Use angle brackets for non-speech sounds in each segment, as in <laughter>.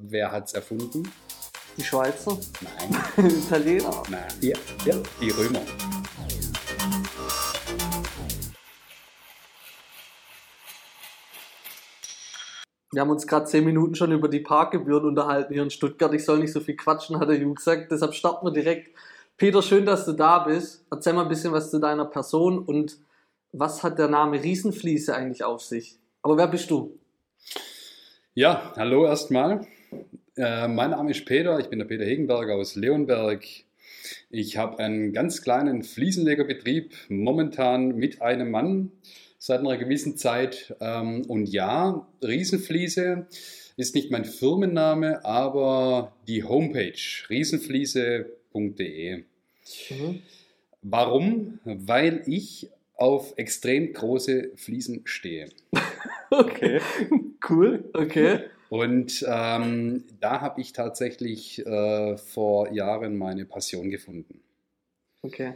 Wer hat's erfunden? Die Schweizer? Nein. Die <laughs> Italiener? Nein. Ja, ja, die Römer. Wir haben uns gerade zehn Minuten schon über die Parkgebühren unterhalten hier in Stuttgart. Ich soll nicht so viel quatschen, hat der Ju gesagt. Deshalb starten wir direkt. Peter, schön, dass du da bist. Erzähl mal ein bisschen was zu deiner Person und was hat der Name Riesenfliese eigentlich auf sich? Aber wer bist du? Ja, hallo erstmal. Äh, mein Name ist Peter, ich bin der Peter Hegenberger aus Leonberg. Ich habe einen ganz kleinen Fliesenlegerbetrieb, momentan mit einem Mann seit einer gewissen Zeit. Ähm, und ja, Riesenfliese ist nicht mein Firmenname, aber die Homepage riesenfliese.de. Mhm. Warum? Weil ich auf extrem große Fliesen stehe. <laughs> Okay, cool, okay. Und ähm, da habe ich tatsächlich äh, vor Jahren meine Passion gefunden. Okay.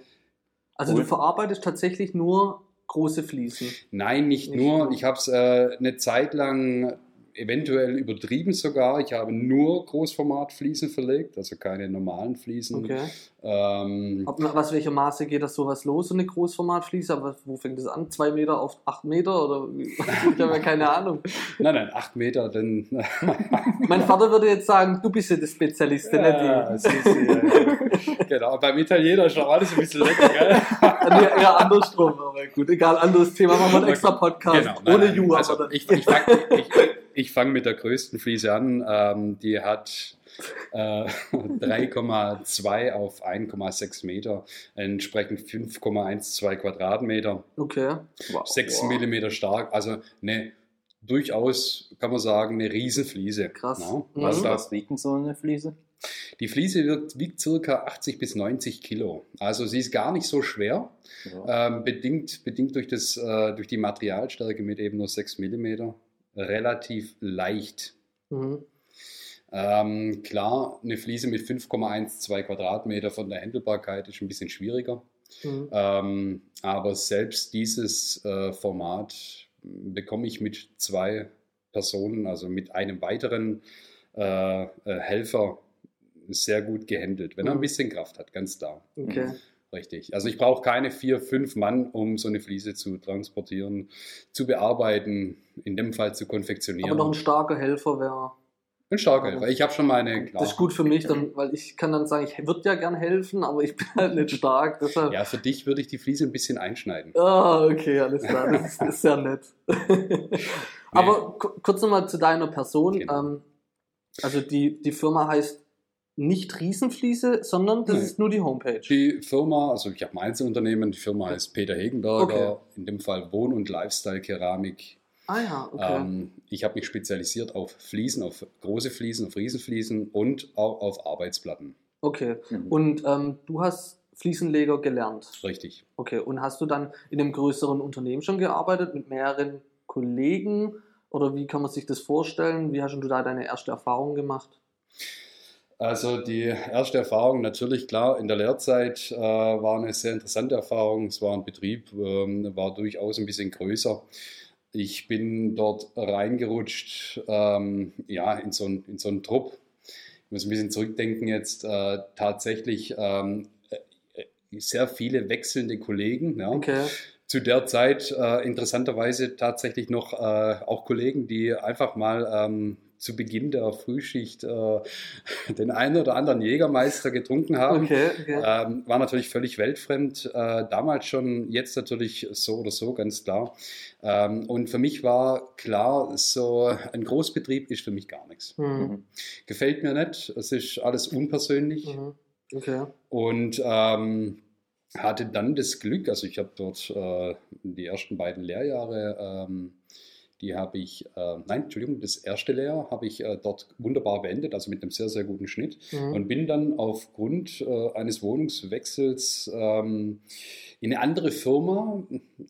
Also Cool. du verarbeitest tatsächlich nur große Fliesen. Nein, nicht, Nicht nur. nur. Ich habe es äh, eine Zeit lang eventuell übertrieben sogar. Ich habe nur Großformatfliesen verlegt, also keine normalen Fliesen. Okay. Ähm, nach was welcher Maße geht das sowas los, so eine Großformatfliese? Aber wo fängt das an? Zwei Meter auf acht Meter? Oder <laughs> ich habe ja keine Ahnung. nein, nein, acht Meter, denn <laughs> Mein Vater würde jetzt sagen, du bist ja der Spezialist, Ja, ja, ja. genau. Beim Italiener ist noch alles ein bisschen lecker, gell? ja, ja, andersrum, aber gut, egal, anderes Thema, machen wir einen extra Podcast. Genau, nein, Ohne nein. Ju, also ich, ich fange ich, ich fang mit der größten Fliese an. Ähm, die hat äh, <laughs> 3,2 auf 1,6 Meter, entsprechend 5,12 Quadratmeter, Okay. Wow. 6 Wow. Millimeter stark, also eine durchaus, kann man sagen, eine Riesenfliese. Krass. Ja, Mhm. also Was, wiegt so eine Fliese? die Fliese wiegt, wiegt circa 80 bis 90 Kilo. Also sie ist gar nicht so schwer. Ja. Ähm, bedingt, bedingt durch, das, äh, durch die Materialstärke mit eben nur 6 mm relativ leicht. Mhm. Ähm, klar, eine Fliese mit 5,12 Quadratmeter von der Händelbarkeit ist ein bisschen schwieriger. Mhm. Ähm, aber selbst dieses äh, Format bekomme ich mit zwei Personen, also mit einem weiteren äh, äh, Helfer, sehr gut gehandelt, wenn er ein Mhm. bisschen Kraft hat, ganz klar. Okay. Richtig. Also ich brauche keine vier, fünf Mann, um so eine Fliese zu transportieren, zu bearbeiten, in dem Fall zu konfektionieren. Aber noch ein starker Helfer wäre. ein starker Helfer. Ich habe schon meine, klar. Das ist gut für mich, dann, weil ich kann dann sagen, ich würde ja gern helfen, aber ich bin halt nicht stark. Deshalb. Ja, für dich würde ich die Fliese ein bisschen einschneiden. Ah, okay, alles klar. Das ist, ist sehr nett. <laughs> Aber ku- kurz nochmal zu deiner Person. Genau. Ähm, also die, die Firma heißt nicht Riesenfliese, sondern das Nee. ist nur die Homepage. Die Firma, also ich habe ein Einzelunternehmen, die Firma heißt Peter Hegenberger, Okay. in dem Fall Wohn- und Lifestyle-Keramik. ah ja, okay. Ähm, ich habe mich spezialisiert auf Fliesen, auf große Fliesen, auf Riesenfliesen und auch auf Arbeitsplatten. okay. Mhm. Und ähm, du hast Fliesenleger gelernt. Richtig. Okay. Und hast du dann in einem größeren Unternehmen schon gearbeitet mit mehreren Kollegen? Oder wie kann man sich das vorstellen? Wie hast du da deine erste Erfahrung gemacht? Also die erste Erfahrung natürlich klar in der Lehrzeit äh, war eine sehr interessante Erfahrung. Es war ein Betrieb, ähm, war durchaus ein bisschen größer. Ich bin dort reingerutscht, ähm, ja, in so, einen- in so einen Trupp. Ich muss ein bisschen zurückdenken jetzt. Äh, tatsächlich ähm, äh, sehr viele wechselnde Kollegen. Ja. Okay. Zu der Zeit äh, interessanterweise tatsächlich noch äh, auch Kollegen, die einfach mal ähm, zu Beginn der Frühschicht äh, <laughs> den einen oder anderen Jägermeister getrunken haben. Okay, okay. Ähm, war natürlich völlig weltfremd, äh, damals schon, jetzt natürlich so oder so, ganz klar. Ähm, und für mich war klar, so ein Großbetrieb ist für mich gar nichts. Mhm. Mhm. Gefällt mir nicht, es ist alles unpersönlich. Mhm. Okay. Und ähm, hatte dann das Glück, also ich habe dort äh, die ersten beiden Lehrjahre, ähm, die habe ich, äh, nein, Entschuldigung, das erste Lehrjahr habe ich äh, dort wunderbar beendet, also mit einem sehr, sehr guten Schnitt. Mhm. Und bin dann aufgrund äh, eines Wohnungswechsels ähm, in eine andere Firma,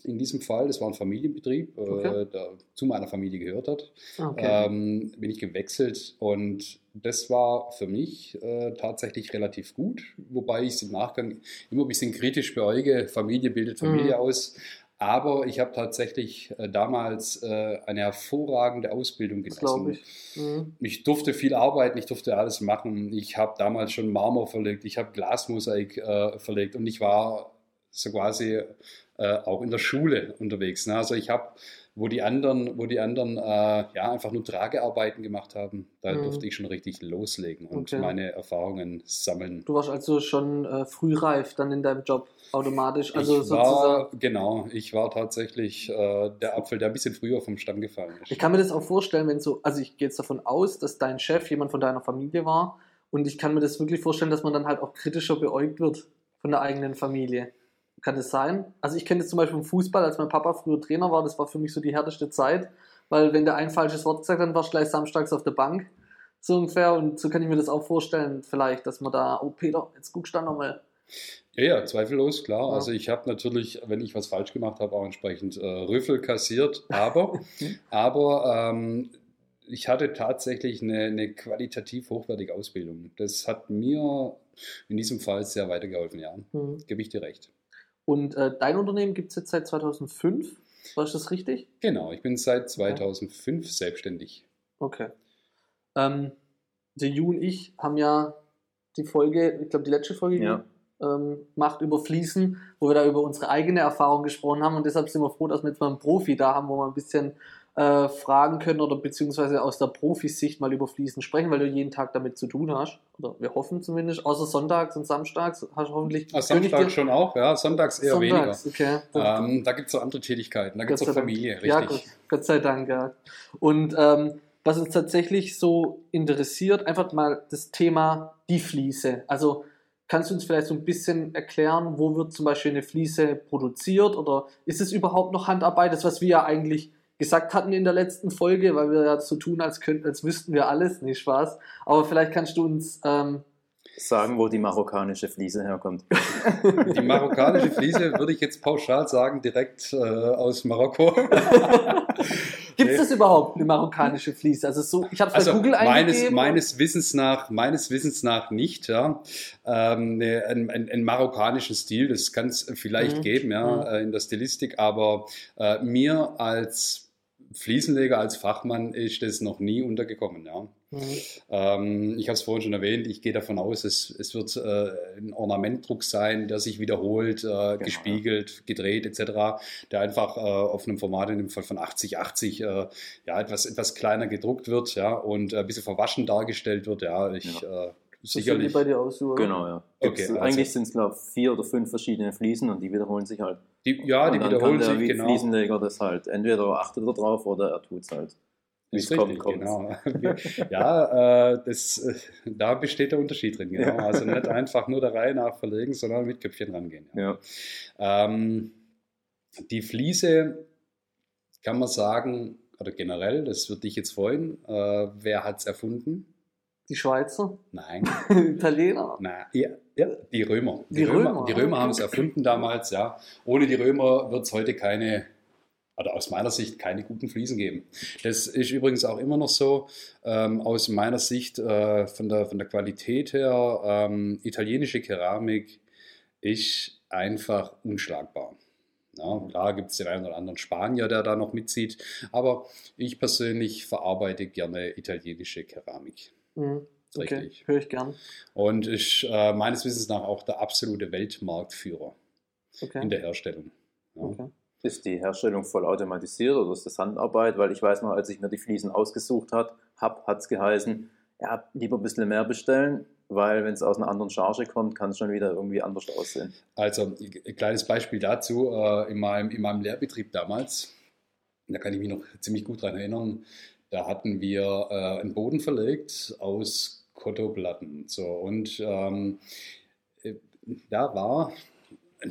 in diesem Fall, das war ein Familienbetrieb, Okay. äh, der zu meiner Familie gehört hat, okay. ähm, bin ich gewechselt und das war für mich äh, tatsächlich relativ gut, wobei ich es im Nachgang immer ein bisschen kritisch beäuge. Familie bildet Familie Mhm. aus. Aber ich habe tatsächlich äh, damals äh, eine hervorragende Ausbildung genossen. ich. Mhm. Ich durfte viel arbeiten, ich durfte alles machen. Ich habe damals schon Marmor verlegt, ich habe Glasmosaik äh, verlegt und ich war so quasi äh, auch in der Schule unterwegs. Ne? Also ich habe, wo die anderen, wo die anderen äh, ja einfach nur Tragearbeiten gemacht haben, da Mhm. durfte ich schon richtig loslegen und Okay. meine Erfahrungen sammeln. Du warst also schon äh, frühreif dann in deinem Job automatisch. Also ich sozusagen. war, genau, ich war tatsächlich äh, der Apfel, der ein bisschen früher vom Stamm gefallen ist. Ich kann mir das auch vorstellen, wenn so, also ich gehe jetzt davon aus, dass dein Chef jemand von deiner Familie war und ich kann mir das wirklich vorstellen, dass man dann halt auch kritischer beäugt wird von der eigenen Familie. Kann das sein? Also ich kenne das zum Beispiel im Fußball, als mein Papa früher Trainer war, das war für mich so die härteste Zeit, weil wenn der ein falsches Wort gesagt hat, dann warst du gleich samstags auf der Bank, so ungefähr und so kann ich mir das auch vorstellen vielleicht, dass man da, oh Peter, jetzt guckst du da nochmal. Ja, ja, zweifellos, klar. Ja. Also ich habe natürlich, wenn ich was falsch gemacht habe, auch entsprechend äh, Rüffel kassiert. Aber, <laughs> aber ähm, ich hatte tatsächlich eine, eine qualitativ hochwertige Ausbildung. Das hat mir in diesem Fall sehr weitergeholfen, ja. Hm. Gebe ich dir recht. Und äh, dein Unternehmen gibt es jetzt seit 2005, war das richtig? Genau, ich bin seit 2005 selbstständig. Okay. Ähm, der Ju und ich haben ja die Folge, ich glaube die letzte Folge Ja. ähm, macht über Fließen, wo wir da über unsere eigene Erfahrung gesprochen haben und deshalb sind wir froh, dass wir jetzt mal einen Profi da haben, wo wir ein bisschen äh, fragen können oder beziehungsweise aus der Profisicht mal über Fließen sprechen, weil du jeden Tag damit zu tun hast. Oder wir hoffen zumindest, außer sonntags und samstags hast du hoffentlich Ah, Samstag schon auch, ja, sonntags eher Sonntags, okay. weniger. Ähm, da gibt es so andere Tätigkeiten, da gibt es auch sei Dank. Familie, Ja, richtig. Gott, Gott sei Dank, ja. Und ähm, was uns tatsächlich so interessiert, einfach mal das Thema die Fliese. Also kannst du uns vielleicht so ein bisschen erklären, wo wird zum Beispiel eine Fliese produziert oder ist es überhaupt noch Handarbeit? Das, was wir ja eigentlich gesagt hatten in der letzten Folge, weil wir ja so tun, als, könnten, als wüssten wir alles, nicht Spaß. Aber vielleicht kannst du uns ähm, Sagen, wo die marokkanische Fliese herkommt. <laughs> Die marokkanische Fliese würde ich jetzt pauschal sagen, direkt äh, aus Marokko. <laughs> Gibt es Nee. das überhaupt, eine marokkanische Fliese? Also so, ich habe es bei Also Google meines, eingegeben. meines Wissens nach, meines Wissens nach nicht, ja. Ähm, ne, einen, einen, einen marokkanischen Stil, das kann es vielleicht Mhm. geben, ja, Mhm. äh, in der Stilistik, aber äh, mir als Fliesenleger, als Fachmann ist das noch nie untergekommen, ja. Mhm. Ähm, ich habe es vorhin schon erwähnt, ich gehe davon aus, es, es wird äh, ein Ornamentdruck sein, der sich wiederholt, äh, gespiegelt, gedreht etc., der einfach äh, auf einem Format in dem Fall von 8080 äh, ja, etwas, etwas kleiner gedruckt wird ja, und äh, ein bisschen verwaschen dargestellt wird. Ja, ich äh, Das sieht sicherlich. wie bei dir aus, oder? Genau, ja. Okay, Gibt's- also- Eigentlich sind es, glaube ich, vier oder fünf verschiedene Fliesen und die wiederholen sich halt. Die, ja, die und dann wiederholen kann der sich, genau. Fliesenleger das halt. Entweder achtet er drauf oder er tut es halt. Wie Ist es kommt, richtig, kommt's. genau. <laughs> ja, äh, das, äh, da besteht der Unterschied drin, genau. Ja. Also nicht einfach nur der Reihe nach verlegen, sondern mit Köpfchen rangehen. Ja. Ähm, die Fliese kann man sagen, oder generell, das würde ich jetzt freuen, äh, wer hat es erfunden? Die Schweizer, Nein, <laughs> Italiener. nein, ja, ja, die Römer. Die Römer, die Römer haben es erfunden damals, ja. Ohne die Römer wird es heute keine, oder aus meiner Sicht keine guten Fliesen geben. Das ist übrigens auch immer noch so, ähm, aus meiner Sicht äh, von, der, von der Qualität her, ähm, italienische Keramik ist einfach unschlagbar. Ja, klar gibt es den einen oder anderen Spanier, der da noch mitzieht, aber ich persönlich verarbeite gerne italienische Keramik. Mhm. Okay, Richtig. höre ich gern. Und ist äh, meines Wissens nach auch der absolute Weltmarktführer Okay. in der Herstellung. Ja. okay. Ist die Herstellung voll automatisiert oder ist das Handarbeit? Weil ich weiß noch, als ich mir die Fliesen ausgesucht hat, hab, hat es geheißen, ja, lieber ein bisschen mehr bestellen, weil wenn es aus einer anderen Charge kommt, kann es schon wieder irgendwie anders aussehen. Also ein kleines Beispiel dazu, äh, in, meinem, in meinem Lehrbetrieb damals, da kann ich mich noch ziemlich gut dran erinnern, da hatten wir äh, einen Boden verlegt aus Kottoplatten. So, und ähm, äh, da war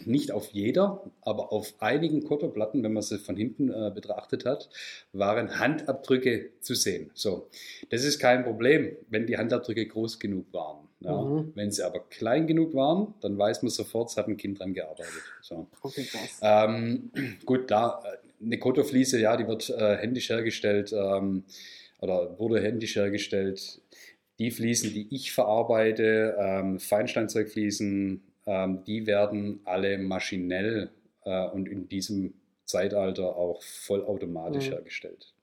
nicht auf jeder, aber auf einigen Kottoplatten, wenn man sie von hinten äh, betrachtet hat, waren Handabdrücke zu sehen. So, das ist kein Problem, wenn die Handabdrücke groß genug waren. Ja. Mhm. Wenn sie aber klein genug waren, dann weiß man sofort, es hat ein Kind dran gearbeitet. So. Okay. Ähm, gut, klar, eine Kotofliese, ja, die wird äh, händisch hergestellt ähm, oder wurde händisch hergestellt. Die Fliesen, die ich verarbeite, ähm, Feinsteinzeugfliesen, ähm, die werden alle maschinell äh, und in diesem Zeitalter auch vollautomatisch Mhm. hergestellt.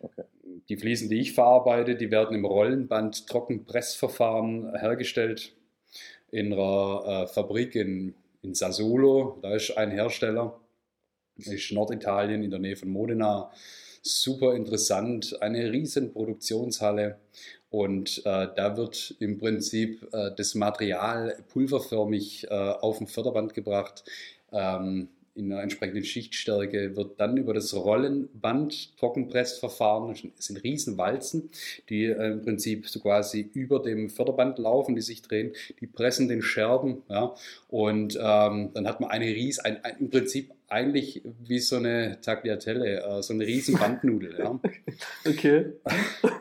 Okay. Die Fliesen, die ich verarbeite, die werden im Rollenband Trockenpressverfahren hergestellt in einer äh, Fabrik in, in Sassuolo. Da ist ein Hersteller, ist Norditalien in der Nähe von Modena. Super interessant, eine riesen Produktionshalle. Und äh, da wird im Prinzip äh, das Material pulverförmig äh, auf den Förderband gebracht. Ähm, in einer entsprechenden Schichtstärke wird dann über das Rollenband Trockenpressverfahren, das sind riesen Walzen, die äh, im Prinzip so quasi über dem Förderband laufen, die sich drehen, die pressen den Scherben, ja, und ähm, dann hat man eine ries, ein, ein, im Prinzip eigentlich wie so eine Tagliatelle, äh, so eine riesen Bandnudel, ja. <laughs> Okay.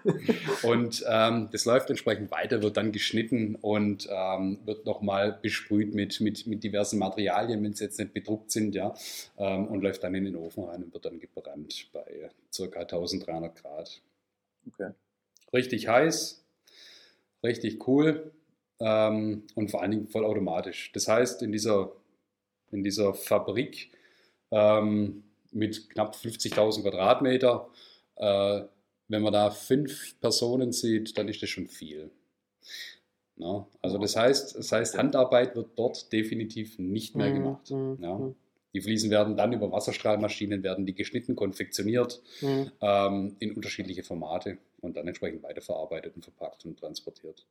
<laughs> Und ähm, das läuft entsprechend weiter, wird dann geschnitten und ähm, wird nochmal besprüht mit, mit, mit diversen Materialien, wenn sie jetzt nicht bedruckt sind, ja, ähm, und läuft dann in den Ofen rein und wird dann gebrannt bei ca. 1300 Grad. Okay. Richtig heiß, richtig cool ähm, und vor allen Dingen vollautomatisch. Das heißt, in dieser, in dieser Fabrik ähm, mit knapp 50.000 Quadratmeter, äh, wenn man da fünf Personen sieht, dann ist das schon viel. Na, also das heißt, das heißt, Handarbeit wird dort definitiv nicht mehr Mhm, gemacht. mhm, Ja. mhm. Die Fliesen werden dann über Wasserstrahlmaschinen werden die geschnitten, konfektioniert Mhm. ähm, in unterschiedliche Formate und dann entsprechend weiterverarbeitet und verpackt und transportiert.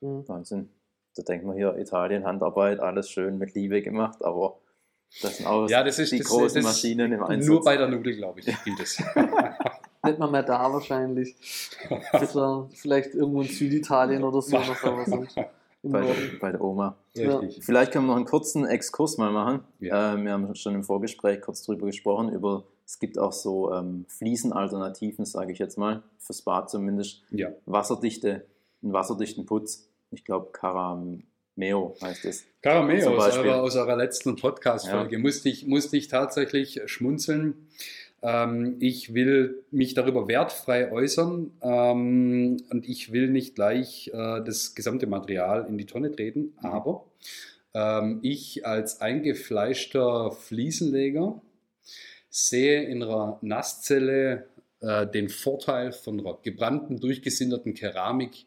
Mhm. Wahnsinn. Da denkt man hier, Italien, Handarbeit, alles schön mit Liebe gemacht, aber das sind auch Ja, das ist die das, großen das, Maschinen im Einsatz. Nur bei der Nudel, glaube ich, gilt es. <laughs> Nicht mal mehr da wahrscheinlich. <laughs> Vielleicht irgendwo in Süditalien oder so bei, der, bei der Oma. Richtig. Vielleicht können wir noch einen kurzen Exkurs mal machen. Ja. Äh, wir haben schon im Vorgespräch kurz drüber gesprochen, über es gibt auch so ähm, Fliesenalternativen, sage ich jetzt mal, fürs Bad zumindest. Ja. Wasserdichte, einen wasserdichten Putz. Ich glaube, Carameo heißt es. Carameo aus eurer, aus eurer letzten Podcast-Folge musste, ich, musste ich tatsächlich schmunzeln. Ähm, ich will mich darüber wertfrei äußern ähm, und ich will nicht gleich äh, das gesamte Material in die Tonne treten, Mhm. aber ähm, ich als eingefleischter Fliesenleger sehe in einer Nasszelle äh, den Vorteil von einer gebrannten, durchgesinterten Keramik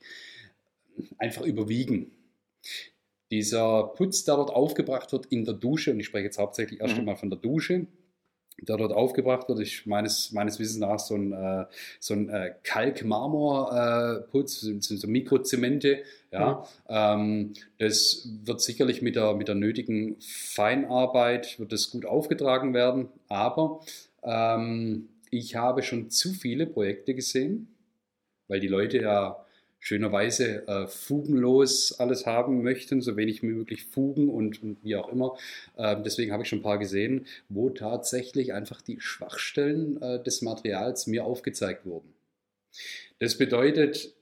einfach überwiegen. Dieser Putz, der dort aufgebracht wird in der Dusche, und ich spreche jetzt hauptsächlich erst Mhm. einmal von der Dusche, der dort aufgebracht wird, ist meines, meines Wissens nach so ein, äh, so ein äh, Kalk-Marmor-Putz, so, so Mikrozemente. Ja, ähm, das wird sicherlich mit der, mit der nötigen Feinarbeit wird das gut aufgetragen werden, aber ähm, ich habe schon zu viele Projekte gesehen, weil die Leute ja schönerweise äh, fugenlos alles haben möchten, so wenig wie möglich Fugen und, und wie auch immer. Ähm, deswegen habe ich schon ein paar gesehen, wo tatsächlich einfach die Schwachstellen äh, des Materials mir aufgezeigt wurden. Das bedeutet,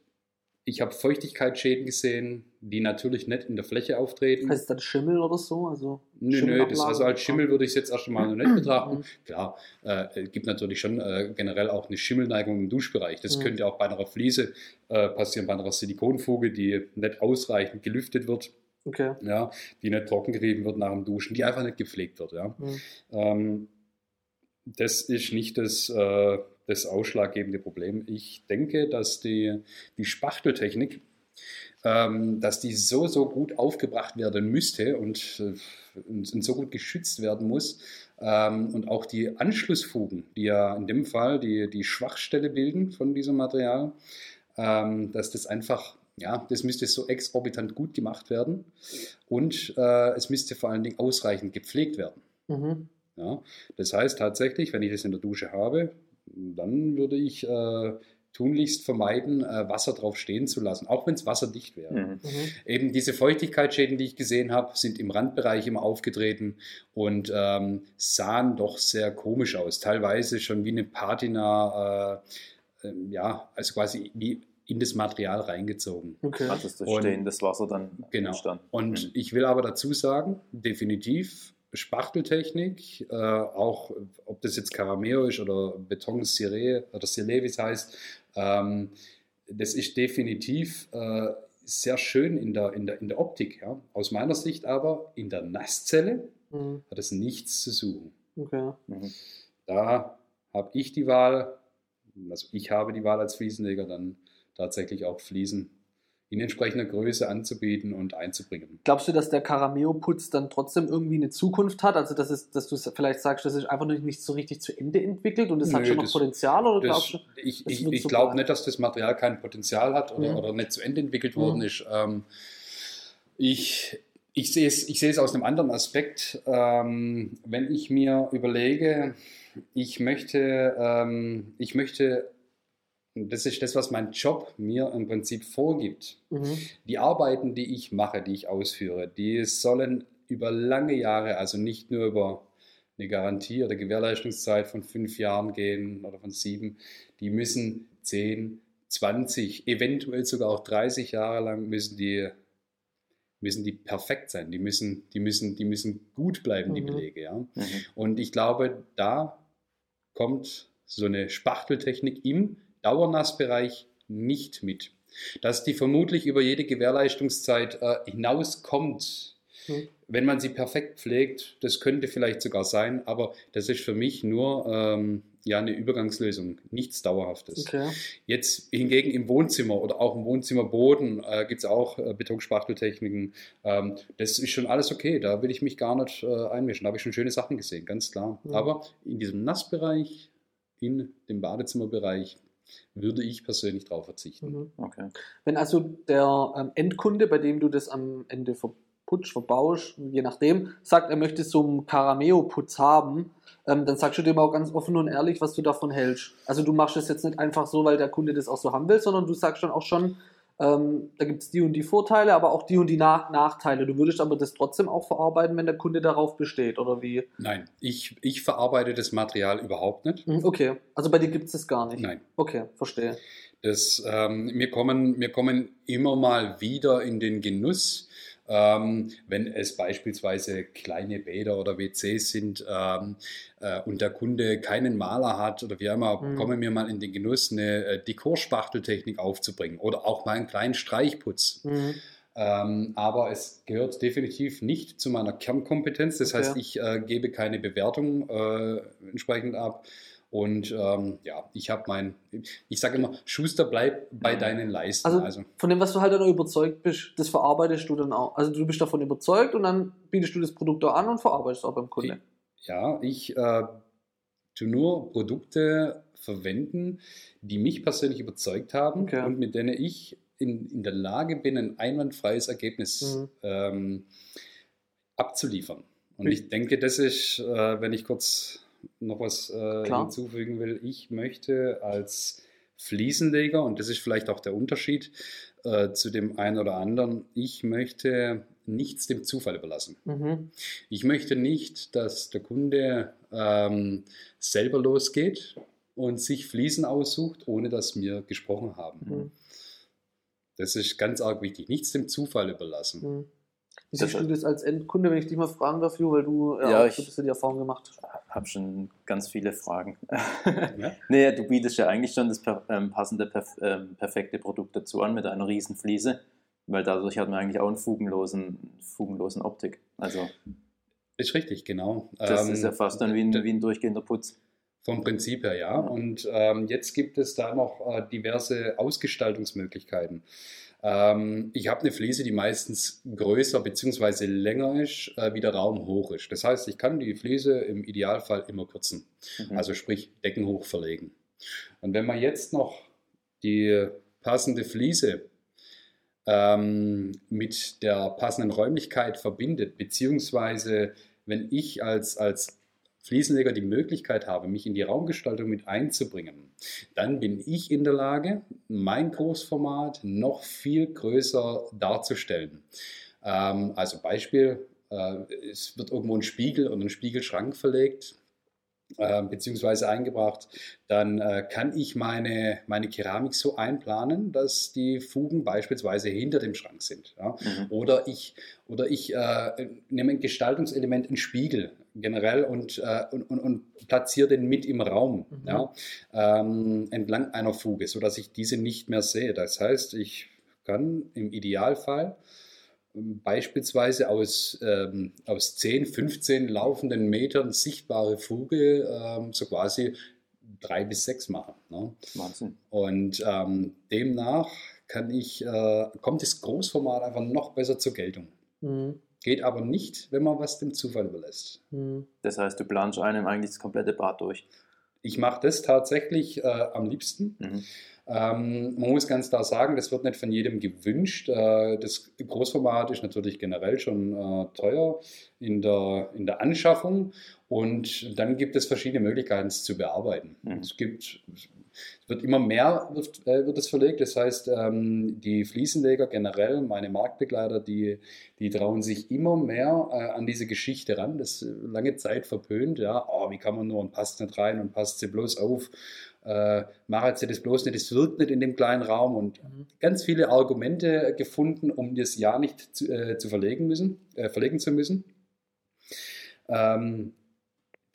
ich habe Feuchtigkeitsschäden gesehen, die natürlich nicht in der Fläche auftreten. Heißt das Schimmel oder so? Also Nö, nö, das, also als Schimmel würde ich es jetzt erst einmal noch nicht <clears throat> betrachten. Mhm. Klar, äh, es gibt natürlich schon äh, generell auch eine Schimmelneigung im Duschbereich. Das Mhm. könnte auch bei einer Fliese äh, passieren, bei einer Silikonfuge, die nicht ausreichend gelüftet wird, Okay. ja, die nicht trocken gerieben wird nach dem Duschen, die einfach nicht gepflegt wird. Ja. Mhm. Ähm, das ist nicht das, äh, das ausschlaggebende Problem. Ich denke, dass die, die Spachteltechnik, ähm, dass die so, so gut aufgebracht werden müsste und, äh, und, und so gut geschützt werden muss. Ähm, und auch die Anschlussfugen, die ja in dem Fall die, die Schwachstelle bilden von diesem Material, ähm, dass das einfach, ja, das müsste so exorbitant gut gemacht werden und äh, es müsste vor allen Dingen ausreichend gepflegt werden. Mhm. Ja, das heißt tatsächlich, wenn ich das in der Dusche habe, dann würde ich äh, tunlichst vermeiden, äh, Wasser drauf stehen zu lassen, auch wenn es wasserdicht wäre. Mhm. Mhm. Eben diese Feuchtigkeitsschäden, die ich gesehen habe, sind im Randbereich immer aufgetreten und ähm, sahen doch sehr komisch aus. Teilweise schon wie eine Patina, äh, ähm, ja, also quasi wie in das Material reingezogen. Okay. Also ist Und- stehendes Wasser dann Genau. entstanden. Und Mhm. ich will aber dazu sagen, definitiv Spachteltechnik, äh, auch ob das jetzt Carameo ist oder Beton Ciré oder Ciré, wie es heißt, ähm, das ist definitiv äh, sehr schön in der, in der, in der Optik. Ja. Aus meiner Sicht aber in der Nasszelle Mhm. hat es nichts zu suchen. Okay. Mhm. Da habe ich die Wahl, also ich habe die Wahl als Fliesenleger, dann tatsächlich auch Fliesen in entsprechender Größe anzubieten und einzubringen. Glaubst du, dass der Carameo-Putz dann trotzdem irgendwie eine Zukunft hat? Also, dass, es, dass du vielleicht sagst, das ist einfach noch nicht so richtig zu Ende entwickelt und es hat schon noch das- Potenzial? Oder Das, glaubst du? ich ich, ich so glaube nicht, dass das Material kein Potenzial hat oder, Mhm. oder nicht zu Ende entwickelt Mhm. worden ist. Ähm, ich, ich, sehe es, ich sehe es aus einem anderen Aspekt. Ähm, wenn ich mir überlege, ich möchte, ähm, ich möchte, und das ist das, was mein Job mir im Prinzip vorgibt. Mhm. Die Arbeiten, die ich mache, die ich ausführe, die sollen über lange Jahre, also nicht nur über eine Garantie oder Gewährleistungszeit von fünf Jahren gehen oder von sieben, die müssen 10, 20, eventuell sogar auch 30 Jahre lang müssen die, müssen die perfekt sein. Die müssen, die müssen, die müssen gut bleiben, die Mhm. Belege. Ja? Mhm. Und ich glaube, da kommt so eine Spachteltechnik im Dauernassbereich nicht mit. Dass die vermutlich über jede Gewährleistungszeit äh, hinauskommt, Hm. wenn man sie perfekt pflegt, das könnte vielleicht sogar sein, aber das ist für mich nur ähm, ja, eine Übergangslösung, nichts Dauerhaftes. Okay. Jetzt hingegen im Wohnzimmer oder auch im Wohnzimmerboden äh, gibt es auch äh, Betonspachteltechniken. Ähm, das ist schon alles okay, da will ich mich gar nicht äh, einmischen. Da habe ich schon schöne Sachen gesehen, ganz klar. Mhm. Aber in diesem Nassbereich, in dem Badezimmerbereich, würde ich persönlich drauf verzichten. Mhm. Okay. Wenn also der ähm, Endkunde, bei dem du das am Ende verputzt, verbaust, je nachdem, sagt, er möchte so einen Carameo-Putz haben, ähm, dann sagst du dem auch ganz offen und ehrlich, was du davon hältst. Also du machst das jetzt nicht einfach so, weil der Kunde das auch so haben will, sondern du sagst dann auch schon, ähm, da gibt es die und die Vorteile, aber auch die und die Nach Nachteile. Du würdest aber das trotzdem auch verarbeiten, wenn der Kunde darauf besteht, oder wie? Nein, ich, ich verarbeite das Material überhaupt nicht. Mhm, Okay, also bei dir gibt es das gar nicht. Nein. Okay, verstehe. Das, ähm, wir, kommen, wir kommen immer mal wieder in den Genuss, ähm, wenn es beispielsweise kleine Bäder oder WCs sind ähm, äh, und der Kunde keinen Maler hat oder wie immer, Mhm. kommen wir mal in den Genuss, eine äh, Dekorspachteltechnik aufzubringen oder auch mal einen kleinen Streichputz. Mhm. Ähm, aber es gehört definitiv nicht zu meiner Kernkompetenz. Das Okay. heißt, ich äh, gebe keine Bewertung äh, entsprechend ab. Und ähm, ja, ich habe mein, ich sage immer, Schuster, bleib bei deinen Leisten. Also, Also, von dem, was du halt dann auch überzeugt bist, das verarbeitest du dann auch. Also du bist davon überzeugt und dann bietest du das Produkt auch an und verarbeitest es auch beim Kunde. ja, ich äh, tue nur Produkte verwenden, die mich persönlich überzeugt haben Okay. und mit denen ich in, in der Lage bin, ein einwandfreies Ergebnis Mhm. ähm, abzuliefern. Und ich denke, das ist, äh, wenn ich kurz noch was äh, hinzufügen will, ich möchte als Fliesenleger, und das ist vielleicht auch der Unterschied äh, zu dem einen oder anderen, ich möchte nichts dem Zufall überlassen. Mhm. Ich möchte nicht, dass der Kunde ähm, selber losgeht und sich Fliesen aussucht, ohne dass wir gesprochen haben. Mhm. Das ist ganz arg wichtig. Nichts dem Zufall überlassen. Mhm. Wie Das- siehst du das als Endkunde, wenn ich dich mal fragen darf, Ju, weil du ja, Ja, auch ich- so ein bisschen die Erfahrung gemacht hast? habe schon ganz viele Fragen. <laughs> Ja? nee, du bietest ja eigentlich schon das ähm, passende, perf, ähm, perfekte Produkt dazu an mit einer riesen Fliese, weil dadurch hat man eigentlich auch einen fugenlosen, fugenlosen Optik. Also Ist richtig, genau. das Ähm, ist ja fast dann wie ein, wie ein durchgehender Putz. Vom Prinzip her, ja. Und ähm, jetzt gibt es da noch äh, diverse Ausgestaltungsmöglichkeiten. Ähm, ich habe eine Fliese, die meistens größer bzw. länger ist, äh, wie der Raum hoch ist. Das heißt, ich kann die Fliese im Idealfall immer kürzen. Mhm. also sprich Decken hoch verlegen. Und wenn man jetzt noch die passende Fliese ähm, mit der passenden Räumlichkeit verbindet, beziehungsweise wenn ich als, als Fliesenleger die Möglichkeit habe, mich in die Raumgestaltung mit einzubringen, dann bin ich in der Lage, mein Großformat noch viel größer darzustellen. Ähm, also Beispiel, äh, es wird irgendwo ein Spiegel und ein Spiegelschrank verlegt, äh, beziehungsweise eingebracht, dann äh, kann ich meine, meine Keramik so einplanen, dass die Fugen beispielsweise hinter dem Schrank sind. Ja? Mhm. Oder ich, oder ich äh, nehme ein Gestaltungselement, einen Spiegel generell und, äh, und, und, und platziere den mit im Raum Mhm. ja? ähm, entlang einer Fuge, sodass ich diese nicht mehr sehe. Das heißt, ich kann im Idealfall beispielsweise aus, ähm, aus 10, 15 laufenden Metern sichtbare Fuge ähm, so quasi drei bis sechs machen. Ne? Wahnsinn. Und ähm, demnach kann ich, äh, kommt das Großformat einfach noch besser zur Geltung. Mhm. Geht aber nicht, wenn man was dem Zufall überlässt. Mhm. Das heißt, du planst einem eigentlich das komplette Bad durch. Ich mache das tatsächlich äh, am liebsten. Mhm. Ähm, man muss ganz klar sagen, das wird nicht von jedem gewünscht. Äh, das Großformat ist natürlich generell schon äh, teuer in der, in der Anschaffung und dann gibt es verschiedene Möglichkeiten, es zu bearbeiten. Mhm. Es gibt es wird immer mehr wird, äh, wird es verlegt. Das heißt, ähm, die Fliesenleger generell, meine Marktbegleiter, die, die trauen sich immer mehr äh, an diese Geschichte ran. Das ist lange Zeit verpönt. Ja, oh, wie kann man nur und passt nicht rein und passt sie bloß auf. Äh, Macht sie das bloß nicht, es wirkt nicht in dem kleinen Raum und Mhm. ganz viele Argumente gefunden, um das ja nicht zu, äh, zu verlegen müssen, äh, verlegen zu müssen. Ähm,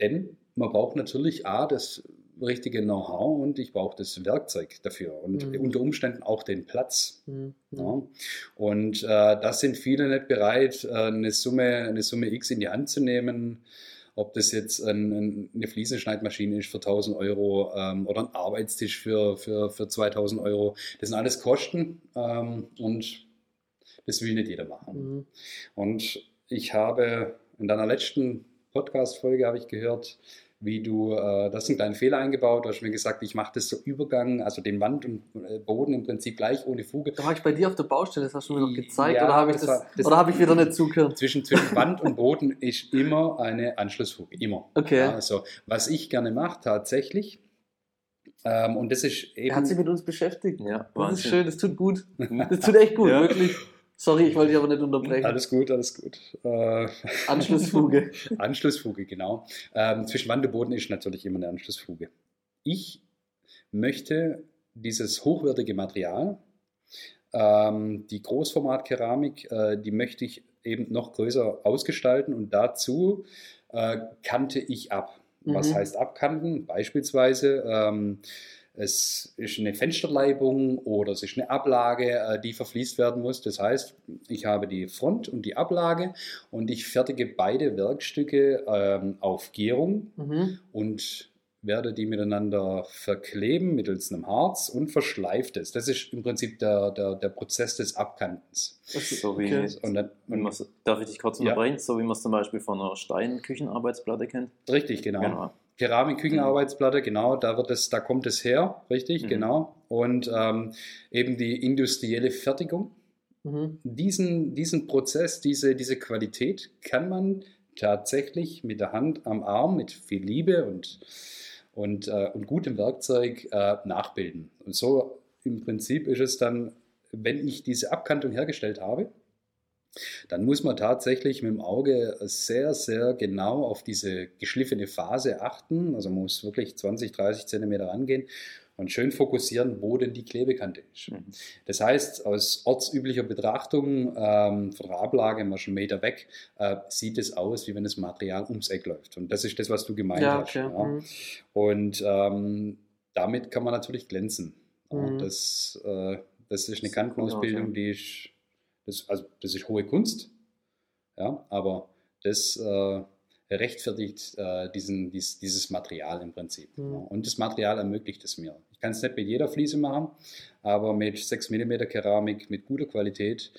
denn man braucht natürlich A, das richtige Know-how und ich brauche das Werkzeug dafür und Mhm. unter Umständen auch den Platz. Mhm. Ja. Und äh, das sind viele nicht bereit, äh, eine, Summe, eine Summe X in die Hand zu nehmen. Ob das jetzt ein, ein, eine Fliesenschneidmaschine ist für 1000 Euro ähm, oder ein Arbeitstisch für, für, für 2000 Euro. Das sind alles Kosten ähm, und das will nicht jeder machen. Mhm. Und ich habe in deiner letzten Podcast-Folge habe ich gehört, wie du, äh, das ist ein kleinen Fehler eingebaut, du hast mir gesagt, ich mache das so Übergang, also den Wand und äh, Boden im Prinzip gleich ohne Fuge. Da war ich bei dir auf der Baustelle, das hast du mir noch gezeigt. Ja, oder habe ich, das das, war- das- oder hab ich wieder nicht zugehört? Zwischen, zwischen Wand und Boden ist immer eine Anschlussfuge, immer. Okay. Ja, also, was ich gerne mache tatsächlich, ähm, und das ist eben... Er hat sich mit uns beschäftigt. Ja, Das ist schön, das tut gut. <laughs> Das tut echt gut, Ja. wirklich. Sorry, ich wollte dich aber nicht unterbrechen. alles gut, alles gut. Äh, <laughs> Anschlussfuge. Anschlussfuge, genau. Ähm, zwischen Wand und Boden ist natürlich immer eine Anschlussfuge. Ich möchte dieses hochwertige Material, ähm, die Großformatkeramik, äh, die möchte ich eben noch größer ausgestalten und dazu äh, kante ich ab. Was Mhm. heißt abkanten? Beispielsweise ähm, es ist eine Fensterleibung oder es ist eine Ablage, äh, die verfließt werden muss. Das heißt, ich habe die Front und die Ablage und ich fertige beide Werkstücke ähm, auf Gärung Mhm. und werde die miteinander verkleben mittels einem Harz und verschleift es. Das ist im Prinzip der, der, der Prozess des Abkantens. So wie, Okay. Und dann, man's- darf ich dich kurz Ja. unterbrechen? So wie man es zum Beispiel von einer Steinküchenarbeitsplatte kennt. richtig, genau. Genau. Keramik-Küchenarbeitsplatte, genau, da, wird es, da kommt es her, richtig, Mhm. genau. Und ähm, eben die industrielle Fertigung. Mhm. Diesen, diesen Prozess, diese, diese Qualität kann man tatsächlich mit der Hand am Arm, mit viel Liebe und, und, äh, und gutem Werkzeug äh, nachbilden. Und so im Prinzip ist es dann, wenn ich diese Abkantung hergestellt habe, dann muss man tatsächlich mit dem Auge sehr, sehr genau auf diese geschliffene Phase achten. Also man muss wirklich 20, 30 Zentimeter rangehen und schön fokussieren, wo denn die Klebekante ist. Mhm. Das heißt, aus ortsüblicher Betrachtung ähm, von der Ablage, mal schon Meter weg, äh, sieht es aus, wie wenn das Material ums Eck läuft. Und das ist das, was du gemeint Ja, hast. Ja. Mhm. Und ähm, damit kann man natürlich glänzen. Mhm. das, äh, das ist eine Kantenausbildung, die ist, das, also, das ist hohe Kunst. Ja, aber das äh, rechtfertigt äh, diesen, dies, dieses Material im Prinzip. Mhm. Ja. Und das Material ermöglicht es mir. Ich kann es nicht mit jeder Fliese machen, aber mit 6 mm Keramik mit guter Qualität,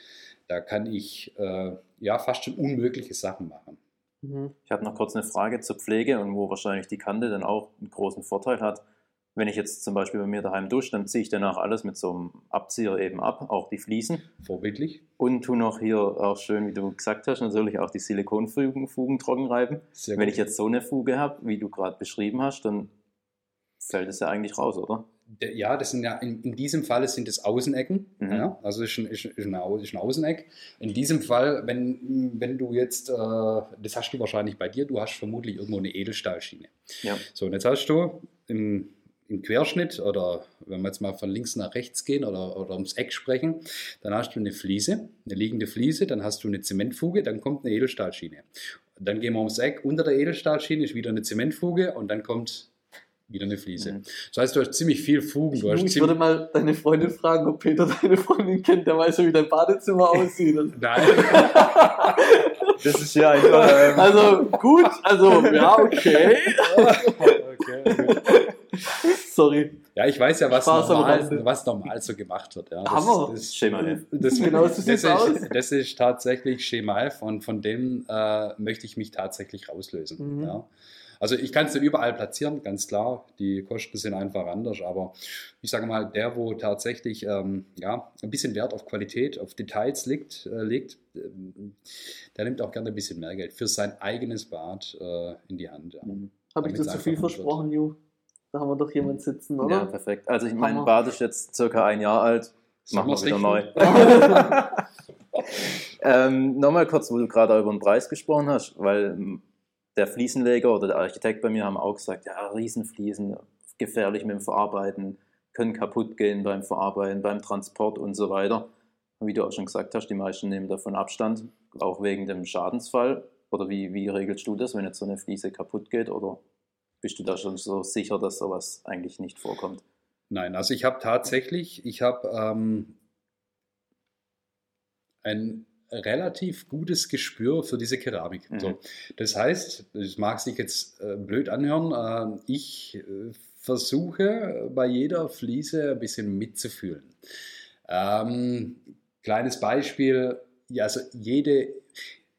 da kann ich äh, ja fast schon unmögliche Sachen machen. Mhm. Ich habe noch kurz eine Frage zur Pflege und wo wahrscheinlich die Kante dann auch einen großen Vorteil hat. Wenn ich jetzt zum Beispiel bei mir daheim dusche, dann ziehe ich danach alles mit so einem Abzieher eben ab, auch die Fliesen. Vorbildlich. Und tu noch hier auch schön, wie du gesagt hast, natürlich auch die Silikonfugen Fugen trocken reiben. Sehr Wenn gut. ich jetzt so eine Fuge habe, wie du gerade beschrieben hast, dann fällt es ja eigentlich raus, oder? Der- Ja, das sind ja in, in diesem Fall sind es Außenecken. Mhm. Ja, also ist ein, ist, ist, ein, ist ein Außeneck. In diesem Fall, wenn, wenn du jetzt, äh, das hast du wahrscheinlich bei dir, du hast vermutlich irgendwo eine Edelstahlschiene. Ja. So, und jetzt hast du im, im Querschnitt oder wenn wir jetzt mal von links nach rechts gehen oder, oder ums Eck sprechen, dann hast du eine Fliese, eine liegende Fliese, dann hast du eine Zementfuge, dann kommt eine Edelstahlschiene. Dann gehen wir ums Eck, unter der Edelstahlschiene ist wieder eine Zementfuge und dann kommt wieder eine Fliese. Mhm. Das heißt, du hast ziemlich viel Fugen. Du ich ziemlich, würde mal deine Freundin fragen, ob Peter deine Freundin kennt, der weiß ja, wie dein Badezimmer aussieht. <laughs> Nein. Das ist ja einfach. <laughs> Ähm, Also gut, also ja, okay. <laughs> okay. <laughs> Sorry. Ja, ich weiß ja, was, Spaß normal, was normal so gemacht wird. Ja, das, Hammer. Das, Schema F. das, Genau so ist, aus. das ist tatsächlich Schema F und von dem äh, möchte ich mich tatsächlich rauslösen. Mhm. Ja. Also ich kann es nicht überall platzieren, ganz klar. Die Kosten sind einfach anders, aber ich sage mal, der, wo tatsächlich ähm, ja, ein bisschen Wert auf Qualität, auf Details liegt, äh, legt, ähm, der nimmt auch gerne ein bisschen mehr Geld für sein eigenes Bad äh, in die Hand. Ja. Mhm. Habe ich dir Damit's zu viel wird. versprochen, Ju? Da haben wir doch jemand sitzen, ja, oder? perfekt. Also ich mein Hammer. Bad ist jetzt circa ein Jahr alt. Machen wir wieder neu. <laughs> ähm, Nochmal kurz, wo du gerade über den Preis gesprochen hast, weil der Fliesenleger oder der Architekt bei mir haben auch gesagt, ja, Riesenfliesen, gefährlich mit dem Verarbeiten, können kaputt gehen beim Verarbeiten, beim Transport und so weiter. Und wie du auch schon gesagt hast, die meisten nehmen davon Abstand, auch wegen dem Schadensfall. Oder wie, wie regelst du das, wenn jetzt so eine Fliese kaputt geht? Oder bist du da schon so sicher, dass sowas eigentlich nicht vorkommt? Nein, also ich habe tatsächlich, ich habe ähm, ein relativ gutes Gespür für diese Keramik. Mhm. So, das heißt, das mag sich jetzt äh, blöd anhören, äh, ich äh, versuche bei jeder Fliese ein bisschen mitzufühlen. Ähm, kleines Beispiel, ja, also jede,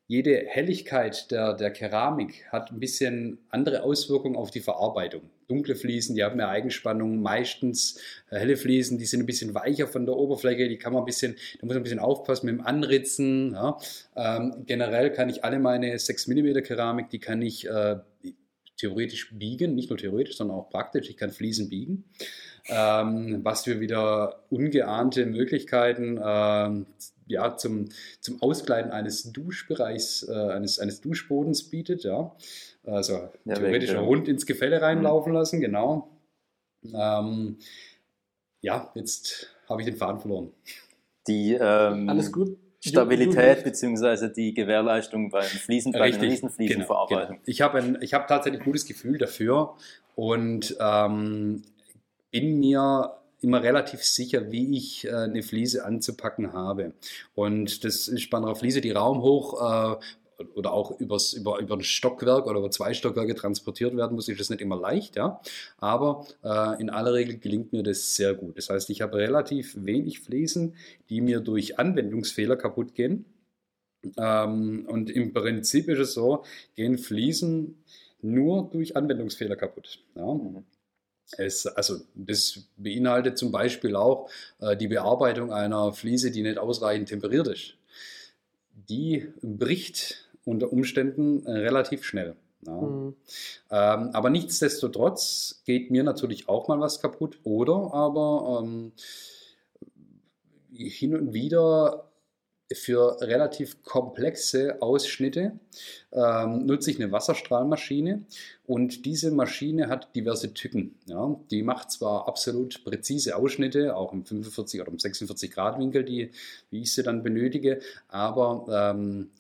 jede Helligkeit der, der Keramik hat ein bisschen andere Auswirkungen auf die Verarbeitung. Dunkle Fliesen, die haben mehr Eigenspannung, meistens äh, helle Fliesen, die sind ein bisschen weicher von der Oberfläche, die kann man ein bisschen, da muss man ein bisschen aufpassen mit dem Anritzen. Ja. Ähm, generell kann ich alle meine 6 mm Keramik, die kann ich äh, theoretisch biegen, nicht nur theoretisch, sondern auch praktisch. Ich kann Fliesen biegen, ähm, was für wieder ungeahnte Möglichkeiten ähm, ja, zum, zum Auskleiden eines Duschbereichs, äh, eines, eines Duschbodens bietet. Ja. Also Ja, theoretisch wegen der- rund ins Gefälle reinlaufen lassen, genau. Ähm, ja, jetzt habe ich den Faden verloren. Die ähm, Alles gut? Stabilität bzw. die Gewährleistung beim Fliesen, bei den Riesenfliesenverarbeitung. Genau, Ich habe ein, ich hab tatsächlich ein gutes Gefühl dafür und ähm, bin mir immer relativ sicher, wie ich äh, eine Fliese anzupacken habe. Und das ist bei einer Fliese, die raumhoch äh, oder auch übers, über, über ein Stockwerk oder über zwei Stockwerke transportiert werden muss, ist das nicht immer leicht, ja. Aber äh, in aller Regel gelingt mir das sehr gut. Das heißt, ich habe relativ wenig Fliesen, die mir durch Anwendungsfehler kaputt gehen. Ähm, und im Prinzip ist es so, gehen Fliesen nur durch Anwendungsfehler kaputt. Ja. Mhm. Es, also das beinhaltet zum Beispiel auch äh, die Bearbeitung einer Fliese, die nicht ausreichend temperiert ist. Die bricht unter Umständen äh, relativ schnell. Ja. Mhm. Ähm, aber nichtsdestotrotz geht mir natürlich auch mal was kaputt. Oder aber ähm, hin und wieder für relativ komplexe Ausschnitte ähm, nutze ich eine Wasserstrahlmaschine und diese Maschine hat diverse Tücken. Ja. Die macht zwar absolut präzise Ausschnitte, auch im 45 oder im 46 Grad Winkel, die, wie ich sie dann benötige, aber ähm,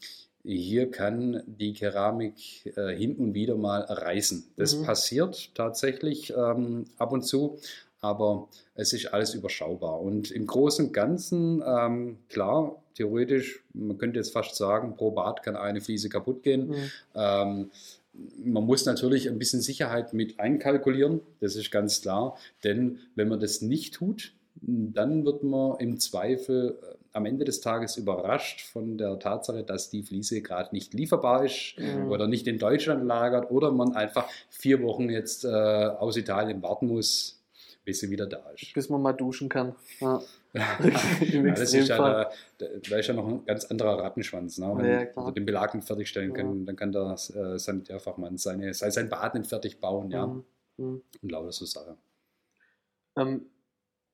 hier kann die Keramik äh, hin und wieder mal reißen. Das Mhm. passiert tatsächlich ähm, ab und zu, aber es ist alles überschaubar. Und im Großen und Ganzen, ähm, klar, theoretisch, man könnte jetzt fast sagen, pro Bad kann eine Fliese kaputt gehen. Mhm. Ähm, man muss natürlich ein bisschen Sicherheit mit einkalkulieren, das ist ganz klar, denn wenn man das nicht tut, dann wird man im Zweifel äh, am Ende des Tages überrascht von der Tatsache, dass die Fliese gerade nicht lieferbar ist Mhm. oder nicht in Deutschland lagert oder man einfach vier Wochen jetzt äh, aus Italien warten muss, bis sie wieder da ist. Bis man mal duschen kann. Ja. <laughs> <laughs> Im Ja, das ist ja, Extremfall. da, da ist ja noch ein ganz anderer Rattenschwanz. Ne? Wenn Ja, wir den Belag nicht fertigstellen Ja. können, dann kann der äh, Sanitärfachmann seine, sein sein Bad nicht fertig bauen. Ja? Mhm. Mhm. Und lauter so Sachen. Ähm,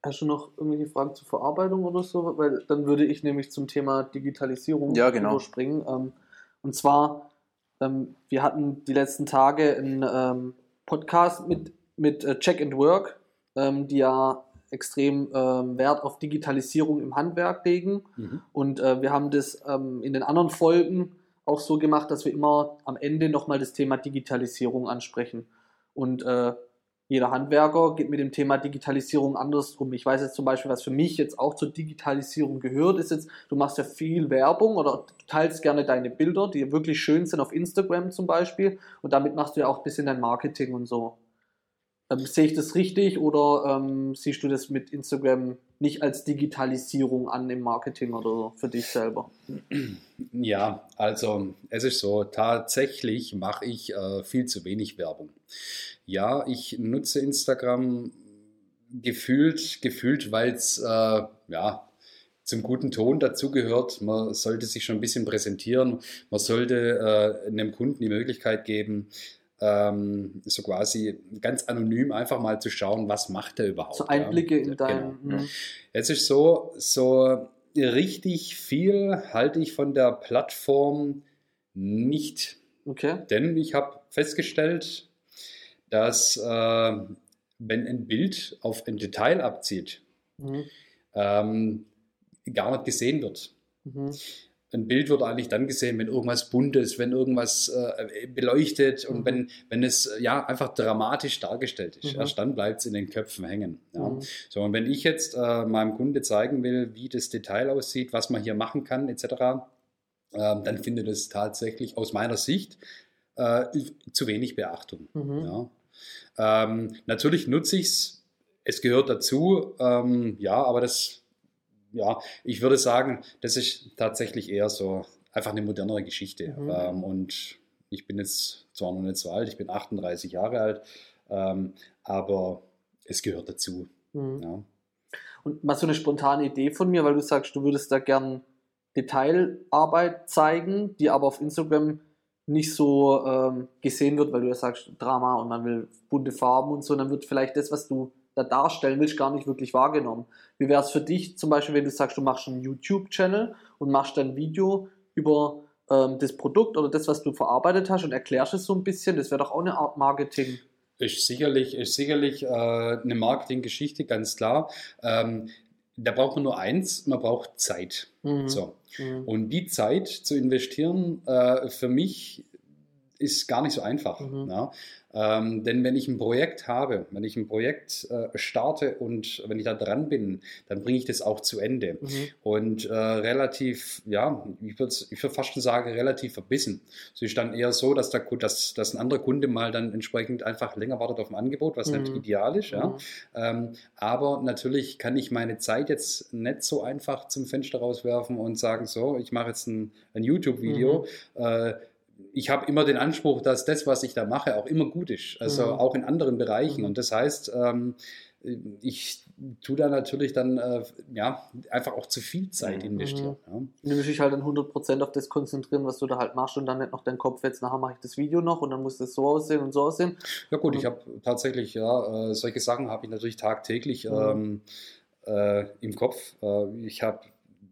hast du noch irgendwelche Fragen zur Verarbeitung oder so? Weil dann würde ich nämlich zum Thema Digitalisierung Ja, genau. überspringen. Ähm, und zwar, ähm, wir hatten die letzten Tage einen ähm, Podcast mit, mit äh, Check and Work, ähm, die ja extrem ähm, Wert auf Digitalisierung im Handwerk legen. Mhm. Und äh, wir haben das ähm, in den anderen Folgen auch so gemacht, dass wir immer am Ende nochmal das Thema Digitalisierung ansprechen. Und äh, jeder Handwerker geht mit dem Thema Digitalisierung anders um. Ich weiß jetzt zum Beispiel, was für mich jetzt auch zur Digitalisierung gehört, ist jetzt, du machst ja viel Werbung oder teilst gerne deine Bilder, die wirklich schön sind auf Instagram zum Beispiel und damit machst du ja auch ein bisschen dein Marketing und so. Ähm, sehe ich das richtig oder ähm, siehst du das mit Instagram nicht als Digitalisierung an im Marketing oder für dich selber? <clears throat> Ja, also es ist so, tatsächlich mache ich äh, viel zu wenig Werbung. Ja, ich nutze Instagram gefühlt, gefühlt, weil es äh, ja zum guten Ton dazugehört. Man sollte sich schon ein bisschen präsentieren. Man sollte äh, einem Kunden die Möglichkeit geben, ähm, so quasi ganz anonym einfach mal zu schauen, was macht er überhaupt. So Einblicke ja. in dein. Genau. Es ist so, so richtig viel halte ich von der Plattform nicht. Okay. Denn ich habe festgestellt, dass äh, wenn ein Bild auf ein Detail abzieht, mhm. ähm, gar nicht gesehen wird. Mhm ein Bild wird eigentlich dann gesehen, wenn irgendwas bunt ist, wenn irgendwas äh, beleuchtet und mhm. wenn, wenn es ja einfach dramatisch dargestellt ist. Mhm. Erst dann bleibt es in den Köpfen hängen. Ja. Mhm. So, und wenn ich jetzt äh, meinem Kunde zeigen will, wie das Detail aussieht, was man hier machen kann, etc., äh, dann findet es tatsächlich aus meiner Sicht äh, zu wenig Beachtung. Mhm. Ja. Ähm, natürlich nutze ich es, es gehört dazu, ähm, ja, aber das ja, ich würde sagen, das ist tatsächlich eher so einfach eine modernere Geschichte. Mhm. Ähm, und ich bin jetzt zwar noch nicht so alt, ich bin 38 Jahre alt, ähm, aber es gehört dazu. Mhm. Ja. Und mal so eine spontane Idee von mir, weil du sagst, du würdest da gern Detailarbeit zeigen, die aber auf Instagram nicht so ähm, gesehen wird, weil du ja sagst Drama und man will bunte Farben und so, dann wird vielleicht das, was du da darstellen willst, gar nicht wirklich wahrgenommen. Wie wäre es für dich zum Beispiel, wenn du sagst, du machst einen YouTube-Channel und machst dann ein Video über ähm, das Produkt oder das, was du verarbeitet hast und erklärst es so ein bisschen? Das wäre doch auch eine Art Marketing. Ist sicherlich, ist sicherlich äh, eine Marketinggeschichte, ganz klar. Ähm, da braucht man nur eins, man braucht Zeit. Mhm. So. Mhm. Und die Zeit zu investieren, äh, für mich ist gar nicht so einfach. Mhm. Ja? Ähm, denn wenn ich ein Projekt habe, wenn ich ein Projekt äh, starte und wenn ich da dran bin, dann bringe ich das auch zu Ende. Mhm. Und äh, relativ, ja, ich würde ich würd fast schon sagen, relativ verbissen. Es ist dann eher so, dass, der, dass, dass ein anderer Kunde mal dann entsprechend einfach länger wartet auf ein Angebot, was mhm. nicht ideal ist. Ja? Mhm. Ähm, aber natürlich kann ich meine Zeit jetzt nicht so einfach zum Fenster rauswerfen und sagen, so, ich mache jetzt ein, ein YouTube-Video. Mhm. Äh, ich habe immer den Anspruch, dass das, was ich da mache, auch immer gut ist. Also mhm. auch in anderen Bereichen. Mhm. Und das heißt, ähm, ich tue da natürlich dann äh, ja, einfach auch zu viel Zeit mhm. investieren. Mhm. Ja. Du musst dich halt dann 100% auf das konzentrieren, was du da halt machst und dann nicht noch deinen Kopf jetzt, nachher mache ich das Video noch und dann muss das so aussehen und so aussehen. Ja gut, ich habe tatsächlich, ja, äh, solche Sachen habe ich natürlich tagtäglich mhm. ähm, äh, im Kopf. Äh, ich habe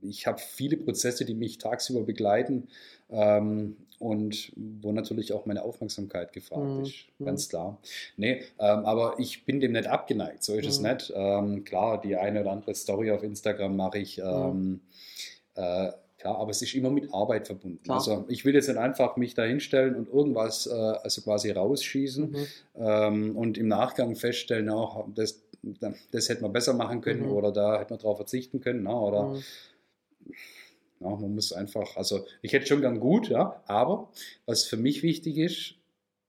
ich hab viele Prozesse, die mich tagsüber begleiten. Ähm, und wo natürlich auch meine Aufmerksamkeit gefragt mhm. ist, ganz mhm. klar. Nee, ähm, aber ich bin dem nicht abgeneigt, so ist mhm. es nicht. Ähm, klar, die eine oder andere Story auf Instagram mache ich. Mhm. Ähm, äh, ja, aber es ist immer mit Arbeit verbunden. Klar. Also ich will jetzt nicht einfach mich da hinstellen und irgendwas äh, also quasi rausschießen mhm. ähm, und im Nachgang feststellen, auch das, das hätte man besser machen können mhm. oder da hätte man darauf verzichten können. Na, oder. Ja, man muss einfach, also ich hätte schon gern gut, ja, aber was für mich wichtig ist,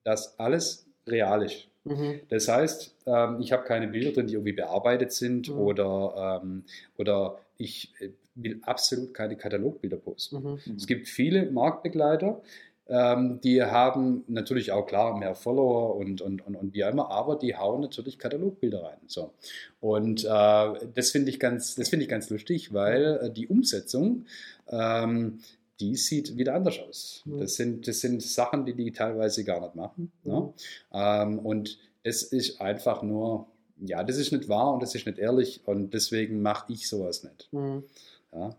dass alles real ist. Mhm. Das heißt, ähm, ich habe keine Bilder drin, die irgendwie bearbeitet sind mhm. oder, ähm, oder ich äh, will absolut keine Katalogbilder posten. Mhm. Es gibt viele Marktbegleiter, ähm, die haben natürlich auch klar mehr Follower und, und, und, und wie immer, aber die hauen natürlich Katalogbilder rein. So. Und äh, das finde ich, ganz, find ich ganz lustig, weil äh, die Umsetzung, ähm, die sieht wieder anders aus. Mhm. Das, sind, das sind Sachen, die die teilweise gar nicht machen. Ne? Mhm. Ne? Ähm, und es ist einfach nur, ja, das ist nicht wahr und das ist nicht ehrlich und deswegen mache ich sowas nicht. Mhm. Ja.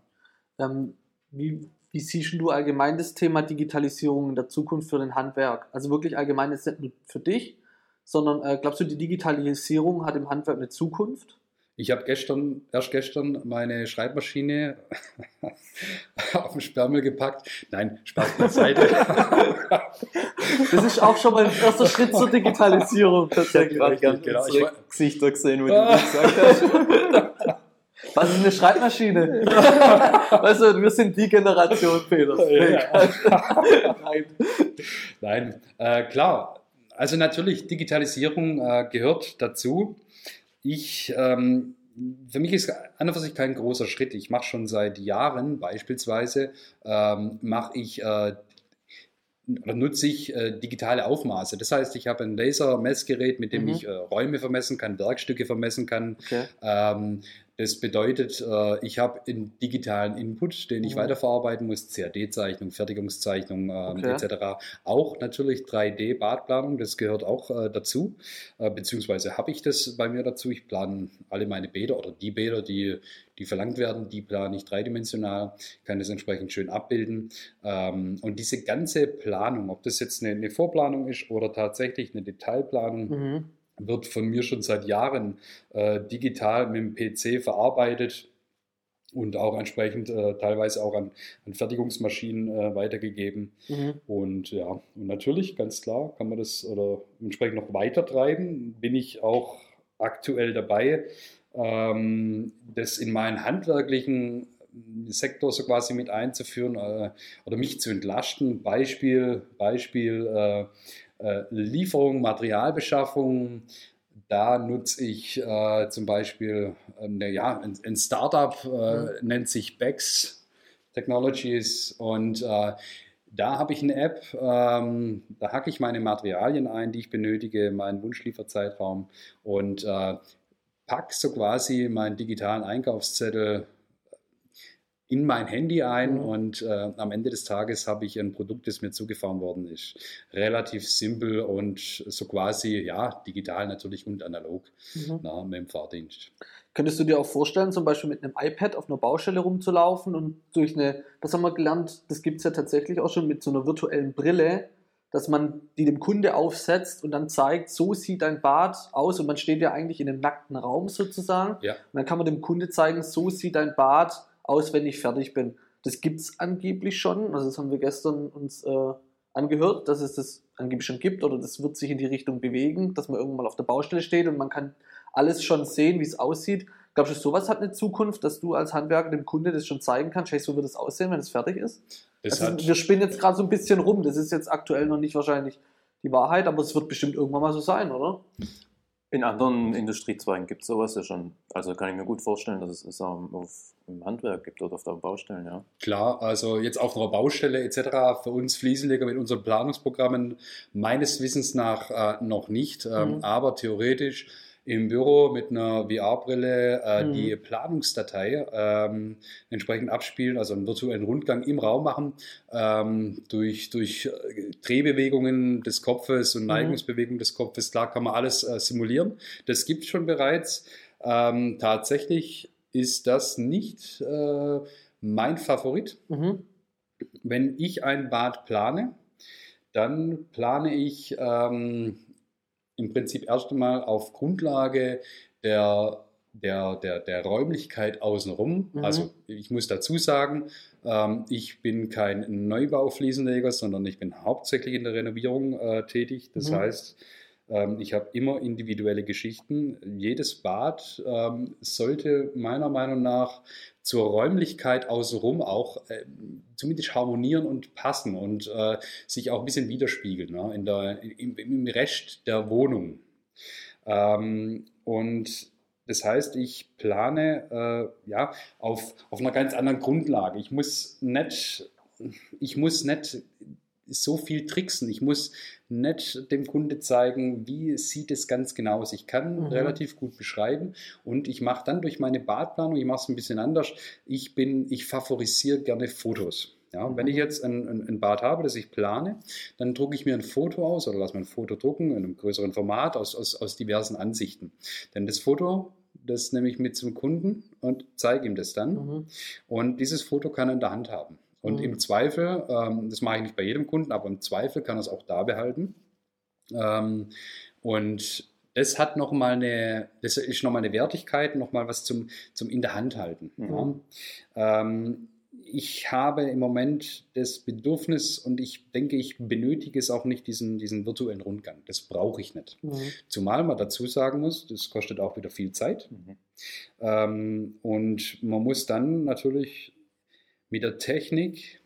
Ähm, wie, wie siehst du allgemein das Thema Digitalisierung in der Zukunft für den Handwerk? Also wirklich allgemein jetzt nicht nur für dich, sondern äh, glaubst du, die Digitalisierung hat im Handwerk eine Zukunft? Ich habe gestern, erst gestern meine Schreibmaschine <laughs> auf den Sperrmüll gepackt. Nein, Spaß beiseite. <laughs> das ist auch schon mal ein erster Schritt zur Digitalisierung tatsächlich. Ich habe gerade genau. Gesichter gesehen, wo du das gesagt hast. <laughs> Was ist eine Schreibmaschine? <laughs> weißt du, wir sind die Generation, Peter. Ja. <laughs> Nein. Nein, äh, klar. Also natürlich, Digitalisierung äh, gehört dazu. Ich, ähm, für mich ist an und für sich kein großer Schritt. Ich mache schon seit Jahren beispielsweise, ähm, mache ich äh, oder nutze ich äh, digitale Aufmaße. Das heißt, ich habe ein Laser-Messgerät, mit dem mhm. ich äh, Räume vermessen kann, Werkstücke vermessen kann. Okay. Ähm, das bedeutet, äh, ich habe einen digitalen Input, den ich mhm. weiterverarbeiten muss, CAD-Zeichnung, Fertigungszeichnung ähm, okay. etc. Auch natürlich 3D-Badplanung, das gehört auch äh, dazu, äh, beziehungsweise habe ich das bei mir dazu. Ich plane alle meine Bäder oder die Bäder, die, die verlangt werden, die plane ich dreidimensional, kann das entsprechend schön abbilden. Ähm, und diese ganze Planung, ob das jetzt eine, eine Vorplanung ist oder tatsächlich eine Detailplanung, mhm wird von mir schon seit Jahren äh, digital mit dem PC verarbeitet und auch entsprechend äh, teilweise auch an, an Fertigungsmaschinen äh, weitergegeben. Mhm. Und ja, und natürlich, ganz klar, kann man das oder entsprechend noch weiter treiben. Bin ich auch aktuell dabei, ähm, das in meinen handwerklichen Sektor so quasi mit einzuführen äh, oder mich zu entlasten. Beispiel, Beispiel äh, Lieferung, Materialbeschaffung. Da nutze ich äh, zum Beispiel äh, ja, ein, ein Startup, äh, mhm. nennt sich Bex Technologies und äh, da habe ich eine App, ähm, da hacke ich meine Materialien ein, die ich benötige, meinen Wunschlieferzeitraum und äh, packe so quasi meinen digitalen Einkaufszettel in mein Handy ein mhm. und äh, am Ende des Tages habe ich ein Produkt, das mir zugefahren worden ist. Relativ simpel und so quasi, ja, digital natürlich und analog mhm. na, mit dem Fahrdienst. Könntest du dir auch vorstellen, zum Beispiel mit einem iPad auf einer Baustelle rumzulaufen und durch eine, das haben wir gelernt, das gibt es ja tatsächlich auch schon mit so einer virtuellen Brille, dass man die dem Kunde aufsetzt und dann zeigt, so sieht dein Bad aus und man steht ja eigentlich in einem nackten Raum sozusagen. Ja. Und dann kann man dem Kunde zeigen, so sieht dein Bad aus, wenn ich fertig bin. Das gibt es angeblich schon. Also das haben wir gestern uns äh, angehört, dass es das angeblich schon gibt oder das wird sich in die Richtung bewegen, dass man irgendwann mal auf der Baustelle steht und man kann alles schon sehen, wie es aussieht. Glaubst du, sowas hat eine Zukunft, dass du als Handwerker dem Kunde das schon zeigen kannst? Hey, so wird es aussehen, wenn es fertig ist? Also, wir spinnen jetzt gerade so ein bisschen rum. Das ist jetzt aktuell noch nicht wahrscheinlich die Wahrheit, aber es wird bestimmt irgendwann mal so sein, oder? In anderen Industriezweigen gibt es sowas ja schon. Also kann ich mir gut vorstellen, dass es es auch auf, im Handwerk gibt oder auf der Baustelle, ja. Klar, also jetzt auf einer Baustelle etc. für uns Fliesenleger mit unseren Planungsprogrammen meines Wissens nach äh, noch nicht, ähm, mhm. aber theoretisch im Büro mit einer VR-Brille äh, mhm. die Planungsdatei ähm, entsprechend abspielen, also einen virtuellen Rundgang im Raum machen, ähm, durch, durch äh, Drehbewegungen des Kopfes und mhm. Neigungsbewegungen des Kopfes. Klar kann man alles äh, simulieren. Das gibt es schon bereits. Ähm, tatsächlich ist das nicht äh, mein Favorit. Mhm. Wenn ich ein Bad plane, dann plane ich ähm, im Prinzip erst einmal auf Grundlage der, der, der, der Räumlichkeit außenrum. Mhm. Also ich muss dazu sagen, ähm, ich bin kein Neubaufliesenleger, sondern ich bin hauptsächlich in der Renovierung äh, tätig. Das mhm. heißt, ich habe immer individuelle Geschichten. Jedes Bad ähm, sollte meiner Meinung nach zur Räumlichkeit außenrum auch äh, zumindest harmonieren und passen und äh, sich auch ein bisschen widerspiegeln ne, in der, im, im Rest der Wohnung. Ähm, und das heißt, ich plane äh, ja, auf, auf einer ganz anderen Grundlage. Ich muss nicht, ich muss nicht so viel tricksen. Ich muss nicht dem Kunde zeigen, wie sieht es ganz genau aus. Ich kann mhm. relativ gut beschreiben und ich mache dann durch meine Badplanung, ich mache es ein bisschen anders, ich bin, ich favorisiere gerne Fotos. Ja, mhm. wenn ich jetzt ein, ein, ein, Bad habe, das ich plane, dann drucke ich mir ein Foto aus oder lasse mir ein Foto drucken in einem größeren Format aus, aus, aus diversen Ansichten. Denn das Foto, das nehme ich mit zum Kunden und zeige ihm das dann. Mhm. Und dieses Foto kann er in der Hand haben. Und mhm. im Zweifel, ähm, das mache ich nicht bei jedem Kunden, aber im Zweifel kann er es auch da behalten. Ähm, und das hat nochmal eine, das ist nochmal eine Wertigkeit, nochmal was zum, zum in der Hand halten. Mhm. Ja. Ähm, ich habe im Moment das Bedürfnis und ich denke, ich benötige es auch nicht, diesen, diesen virtuellen Rundgang. Das brauche ich nicht. Mhm. Zumal man dazu sagen muss, das kostet auch wieder viel Zeit. Mhm. Ähm, und man muss dann natürlich mit der Technik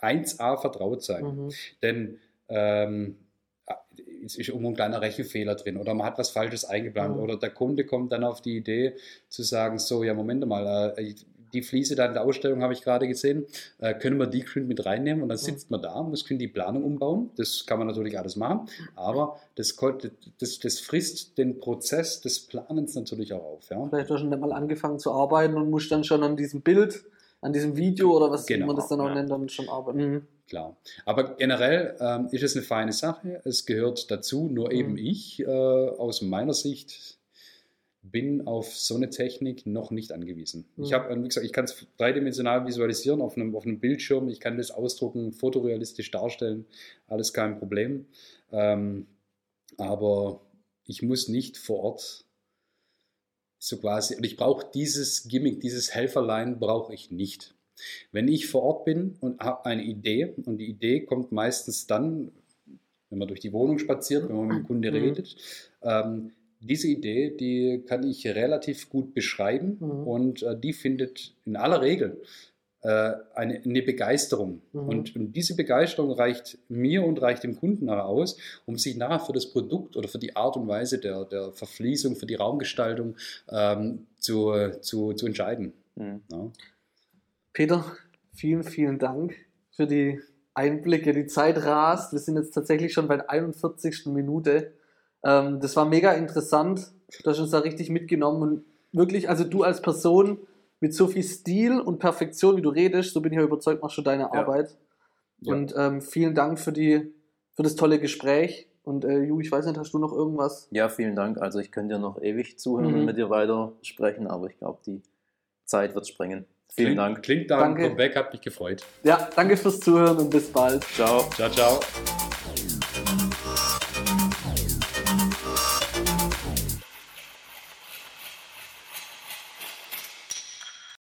1a vertraut sein. Mhm. Denn ähm, es ist irgendwo ein kleiner Rechenfehler drin oder man hat was Falsches eingeplant Mhm. oder der Kunde kommt dann auf die Idee zu sagen, so, ja, Moment mal, äh, die Fliese da in der Ausstellung habe ich gerade gesehen, äh, können wir die mit reinnehmen und dann sitzt man da, muss die Planung umbauen. Das kann man natürlich alles machen, aber das, das, das frisst den Prozess des Planens natürlich auch auf. Ja? Vielleicht hast du schon mal angefangen zu arbeiten und musst dann schon an diesem Bild, an diesem Video oder was Genau, man das dann auch ja. nennt, dann schon arbeiten. Mhm. Klar. Aber generell ähm, ist es eine feine Sache. Es gehört dazu, nur Mhm. eben ich äh, aus meiner Sicht bin auf so eine Technik noch nicht angewiesen. Mhm. Ich habe, wie gesagt, ich kann es dreidimensional visualisieren auf einem, auf einem Bildschirm. Ich kann das ausdrucken, fotorealistisch darstellen. Alles kein Problem. Ähm, aber ich muss nicht vor Ort so quasi, und ich brauche dieses Gimmick, dieses Helferlein brauche ich nicht. Wenn ich vor Ort bin und habe eine Idee, und die Idee kommt meistens dann, wenn man durch die Wohnung spaziert, wenn man mit dem Kunde Mhm. redet, ähm, diese Idee, die kann ich relativ gut beschreiben Mhm. und äh, die findet in aller Regel eine, eine Begeisterung. Mhm. Und, und diese Begeisterung reicht mir und reicht dem Kunden nachher aus, um sich nachher für das Produkt oder für die Art und Weise der, der Verfließung, für die Raumgestaltung ähm, zu, zu, zu entscheiden. Mhm. Ja. Peter, vielen, vielen Dank für die Einblicke. Die Zeit rast. Wir sind jetzt tatsächlich schon bei der 41. Minute. Ähm, das war mega interessant. Du hast uns da richtig mitgenommen und wirklich, also du als Person mit so viel Stil und Perfektion, wie du redest, so bin ich ja überzeugt, machst du deine Ja. Arbeit. Ja. Und ähm, vielen Dank für, die, für das tolle Gespräch. Und äh, Ju, ich weiß nicht, hast du noch irgendwas? Ja, vielen Dank. Also ich könnte dir noch ewig zuhören Mhm. und mit dir weiter sprechen, aber ich glaube, die Zeit wird sprengen. Vielen Klingt, Dank. Klingt da Danke. kommt weg, hat mich gefreut. Ja, danke fürs Zuhören und bis bald. Ciao. Ciao, ciao.